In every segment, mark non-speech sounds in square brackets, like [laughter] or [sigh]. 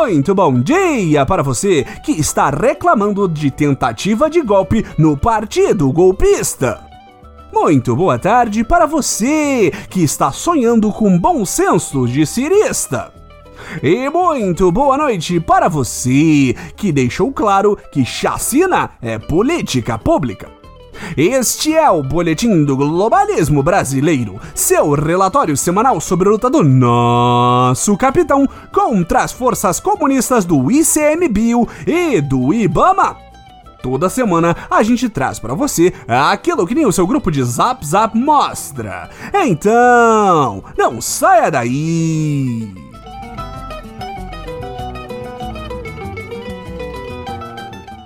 Muito bom dia para você que está reclamando de tentativa de golpe no partido golpista. Muito boa tarde para você que está sonhando com bom senso de cirista. E muito boa noite para você que deixou claro que chacina é política pública. Este é o Boletim do Globalismo Brasileiro, seu relatório semanal sobre a luta do nosso capitão contra as forças comunistas do ICMBio e do IBAMA. Toda semana a gente traz para você aquilo que nem o seu grupo de Zap Zap mostra. Então, não saia daí!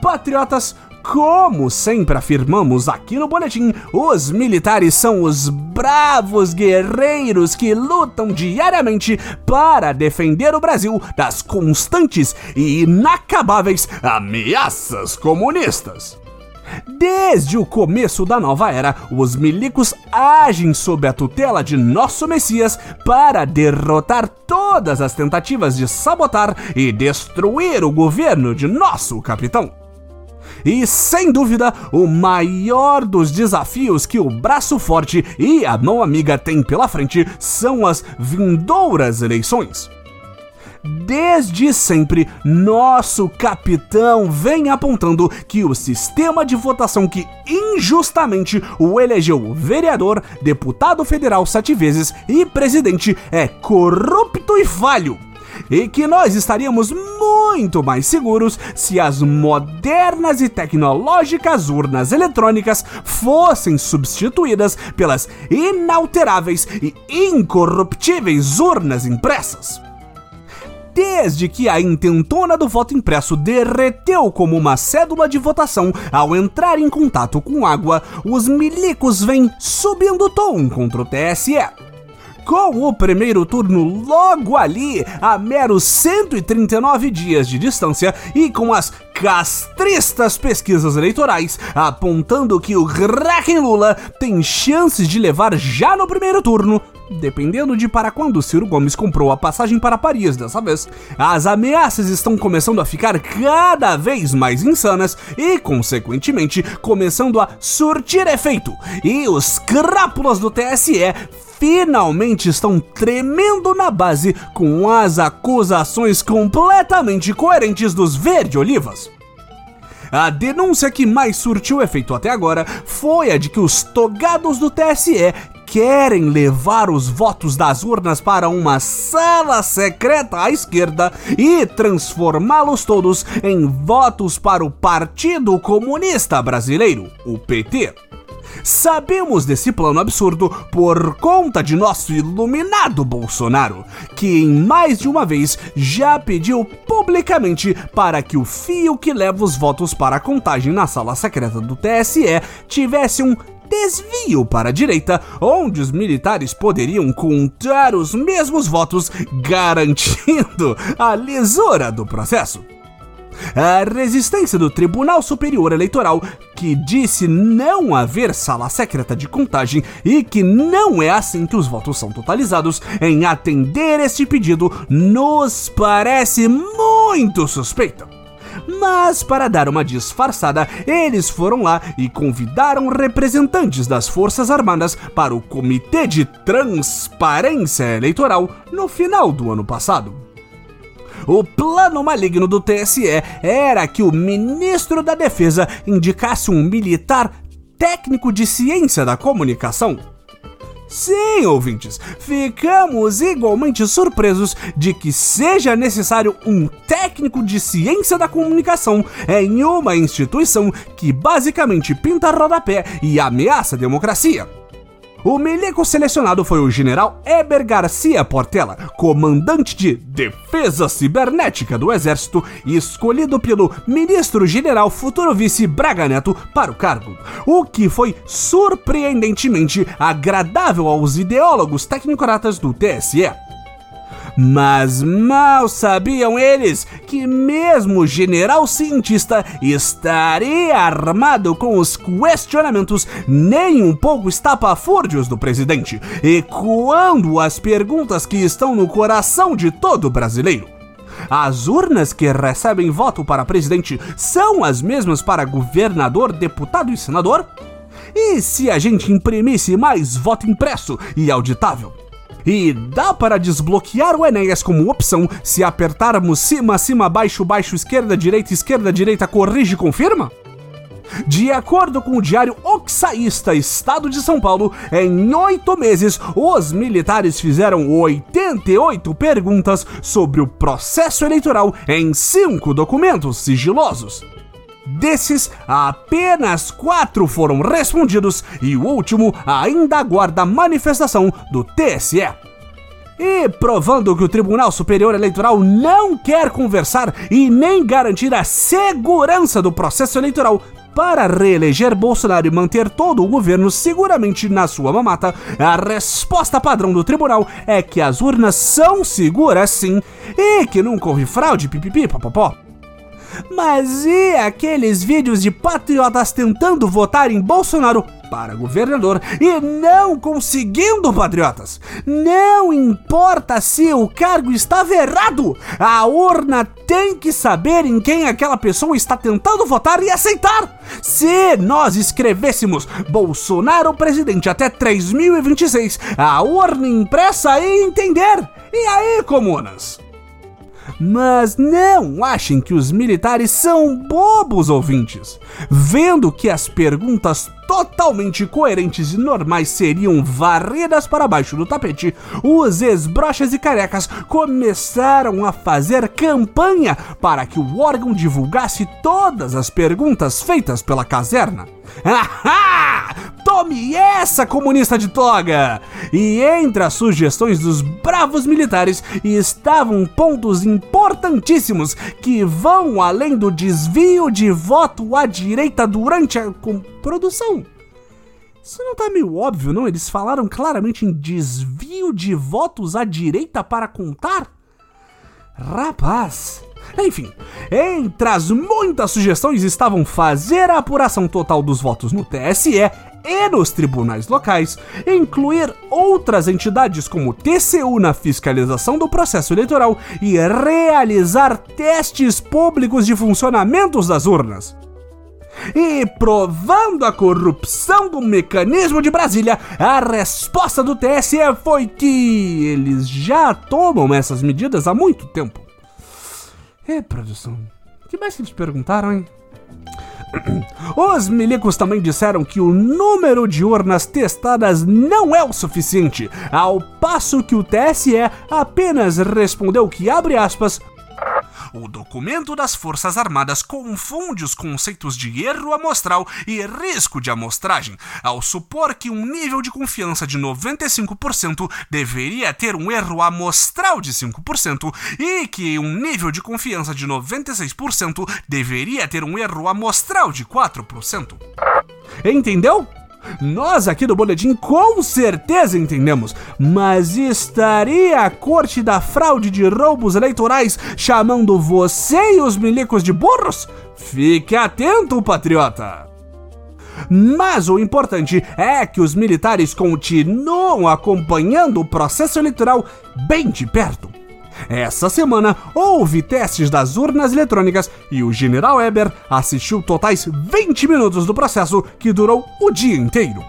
Patriotas, como sempre afirmamos aqui no boletim, os militares são os bravos guerreiros que lutam diariamente para defender o Brasil das constantes e inacabáveis ameaças comunistas. Desde o começo da nova era, os milicos agem sob a tutela de nosso Messias para derrotar todas as tentativas de sabotar e destruir o governo de nosso capitão. E sem dúvida, o maior dos desafios que o braço forte e a mão amiga têm pela frente são as vindouras eleições. Desde sempre, nosso capitão vem apontando que o sistema de votação que injustamente o elegeu vereador, deputado federal sete vezes e presidente é corrupto e falho e que nós estaríamos muito mais seguros se as modernas e tecnológicas urnas eletrônicas fossem substituídas pelas inalteráveis e incorruptíveis urnas impressas. Desde que a intentona do voto impresso derreteu como uma cédula de votação ao entrar em contato com água, os milicos vêm subindo tom contra o TSE com o primeiro turno logo ali, a meros 139 dias de distância e com as castristas pesquisas eleitorais apontando que o Kraken Lula tem chances de levar já no primeiro turno dependendo de para quando Ciro Gomes comprou a passagem para Paris dessa vez. As ameaças estão começando a ficar cada vez mais insanas e, consequentemente, começando a surtir efeito. E os crápulas do TSE finalmente estão tremendo na base com as acusações completamente coerentes dos verde-olivas. A denúncia que mais surtiu efeito até agora foi a de que os togados do TSE querem levar os votos das urnas para uma sala secreta à esquerda e transformá-los todos em votos para o Partido Comunista Brasileiro, o PT. Sabemos desse plano absurdo por conta de nosso iluminado Bolsonaro, que em mais de uma vez já pediu publicamente para que o fio que leva os votos para a contagem na sala secreta do TSE tivesse um desvio para a direita, onde os militares poderiam contar os mesmos votos, garantindo a lisura do processo. A resistência do Tribunal Superior Eleitoral, que disse não haver sala secreta de contagem e que não é assim que os votos são totalizados, em atender este pedido, nos parece muito suspeita. Mas, para dar uma disfarçada, eles foram lá e convidaram representantes das Forças Armadas para o Comitê de Transparência Eleitoral no final do ano passado. O plano maligno do TSE era que o ministro da Defesa indicasse um militar técnico de ciência da comunicação. Sim, ouvintes, ficamos igualmente surpresos de que seja necessário um técnico de ciência da comunicação em uma instituição que basicamente pinta rodapé e ameaça a democracia. O milico selecionado foi o general Eber Garcia Portela, comandante de Defesa Cibernética do Exército, escolhido pelo ministro-general futuro vice Braga Neto para o cargo, o que foi surpreendentemente agradável aos ideólogos tecnocratas do TSE. Mas mal sabiam eles que mesmo o general cientista estaria armado com os questionamentos nem um pouco estapafúrdios do presidente, ecoando as perguntas que estão no coração de todo brasileiro. as urnas que recebem voto para presidente são as mesmas para governador, deputado e senador? E se a gente imprimisse mais voto impresso e auditável? E dá para desbloquear o Enéas como opção se apertarmos cima, cima, baixo, baixo, esquerda, direita, esquerda, direita, corrige, confirma? De acordo com o diário Oxaísta Estado de São Paulo, em oito meses, os militares fizeram 88 perguntas sobre o processo eleitoral em cinco documentos sigilosos. Desses, apenas quatro foram respondidos e o último ainda aguarda manifestação do TSE. E provando que o Tribunal Superior Eleitoral não quer conversar e nem garantir a segurança do processo eleitoral para reeleger Bolsonaro e manter todo o governo seguramente na sua mamata, a resposta padrão do tribunal é que as urnas são seguras sim e que nunca houve fraude, pipipi, popopó. Mas e aqueles vídeos de patriotas tentando votar em Bolsonaro para governador e não conseguindo, patriotas? Não importa se o cargo estava errado, a urna tem que saber em quem aquela pessoa está tentando votar e aceitar. Se nós escrevêssemos Bolsonaro presidente até 3026, a urna impressa ia entender. E aí, comunas? Mas não achem que os militares são bobos ouvintes. Vendo que as perguntas totalmente coerentes e normais seriam varridas para baixo do tapete, os esbrochas e carecas começaram a fazer campanha para que o órgão divulgasse todas as perguntas feitas pela caserna. [laughs] Ahá! Tome essa, comunista de toga! E entre as sugestões dos bravos militares estavam pontos importantíssimos que vão além do desvio de voto à direita durante a produção. Isso não tá meio óbvio, não? Eles falaram claramente em desvio de votos à direita para contar? Rapaz, enfim, entre as muitas sugestões estavam fazer a apuração total dos votos no TSE e nos tribunais locais, incluir outras entidades como TCU na fiscalização do processo eleitoral e realizar testes públicos de funcionamentos das urnas. E provando a corrupção do mecanismo de Brasília, a resposta do TSE foi que eles já tomam essas medidas há muito tempo. É, produção. O que mais que eles perguntaram, hein? [clears throat] Os milicos também disseram que o número de urnas testadas não é o suficiente, ao passo que o TSE apenas respondeu que, abre aspas, o documento das Forças Armadas confunde os conceitos de erro amostral e risco de amostragem, ao supor que um nível de confiança de 95% deveria ter um erro amostral de 5% e que um nível de confiança de 96% deveria ter um erro amostral de 4%. Entendeu? Nós aqui do Boletim com certeza entendemos, mas estaria a corte da fraude de roubos eleitorais chamando você e os milicos de burros? Fique atento, patriota! Mas o importante é que os militares continuam acompanhando o processo eleitoral bem de perto. Essa semana houve testes das urnas eletrônicas e o general Eber assistiu totais 20 minutos do processo que durou o dia inteiro.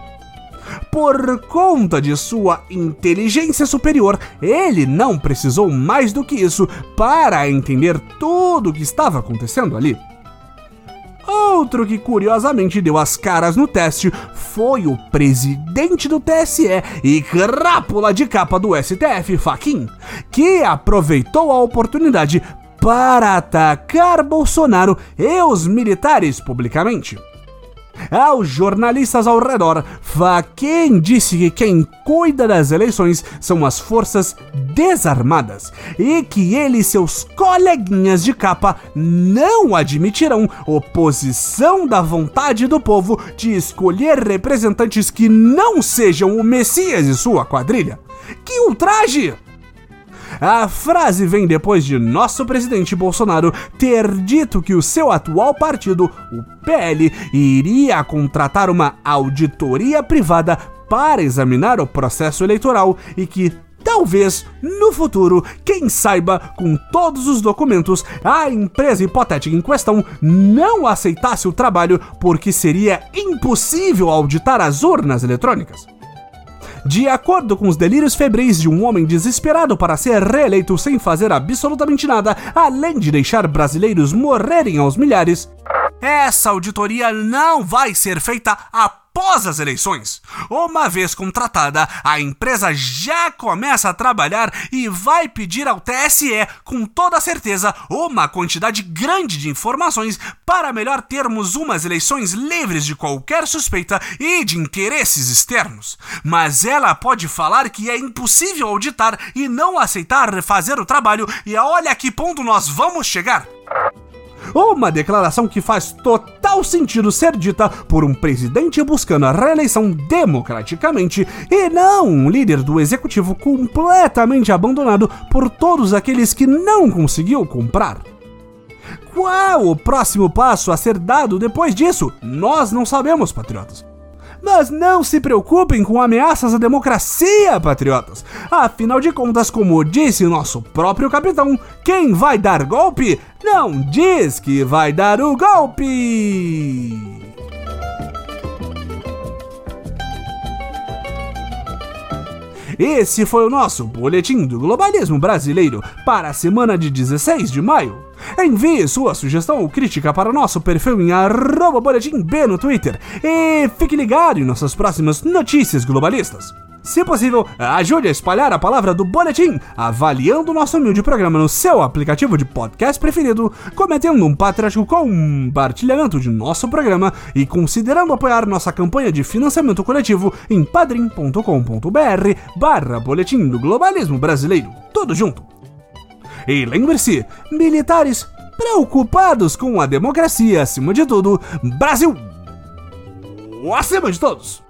Por conta de sua inteligência superior, ele não precisou mais do que isso para entender tudo o que estava acontecendo ali. Outro que curiosamente deu as caras no teste foi o presidente do TSE e crápula de capa do STF, Faquin, que aproveitou a oportunidade para atacar Bolsonaro e os militares publicamente. Aos jornalistas ao redor, Fachin disse que quem cuida das eleições são as forças desarmadas e que ele e seus coleguinhas de capa não admitirão oposição da vontade do povo de escolher representantes que não sejam o Messias e sua quadrilha. Que ultraje! A frase vem depois de nosso presidente Bolsonaro ter dito que o seu atual partido, o PL, iria contratar uma auditoria privada para examinar o processo eleitoral e que talvez no futuro, quem saiba, com todos os documentos, a empresa hipotética em questão não aceitasse o trabalho porque seria impossível auditar as urnas eletrônicas. De acordo com os delírios febris de um homem desesperado para ser reeleito sem fazer absolutamente nada, além de deixar brasileiros morrerem aos milhares, essa auditoria não vai ser feita após as eleições. Uma vez contratada, a empresa já começa a trabalhar e vai pedir ao TSE, com toda certeza, uma quantidade grande de informações para melhor termos umas eleições livres de qualquer suspeita e de interesses externos. Mas ela pode falar que é impossível auditar e não aceitar fazer o trabalho, e olha a que ponto nós vamos chegar. Uma declaração que faz total sentido ser dita por um presidente buscando a reeleição democraticamente e não um líder do executivo completamente abandonado por todos aqueles que não conseguiu comprar. Qual o próximo passo a ser dado depois disso? Nós não sabemos, patriotas. Mas não se preocupem com ameaças à democracia, patriotas. Afinal de contas, como disse nosso próprio capitão, quem vai dar golpe não diz que vai dar o golpe. Esse foi o nosso Boletim do Globalismo Brasileiro para a semana de 16 de maio. Envie sua sugestão ou crítica para o nosso perfil em arroba B no Twitter e fique ligado em nossas próximas notícias globalistas. Se possível, ajude a espalhar a palavra do Boletim, avaliando o nosso humilde programa no seu aplicativo de podcast preferido, cometendo um patriótico compartilhamento de nosso programa e considerando apoiar nossa campanha de financiamento coletivo em padrim.com.br barra Boletim do Globalismo Brasileiro. Tudo junto. E lembre-se, militares preocupados com a democracia acima de tudo, Brasil! Acima de todos!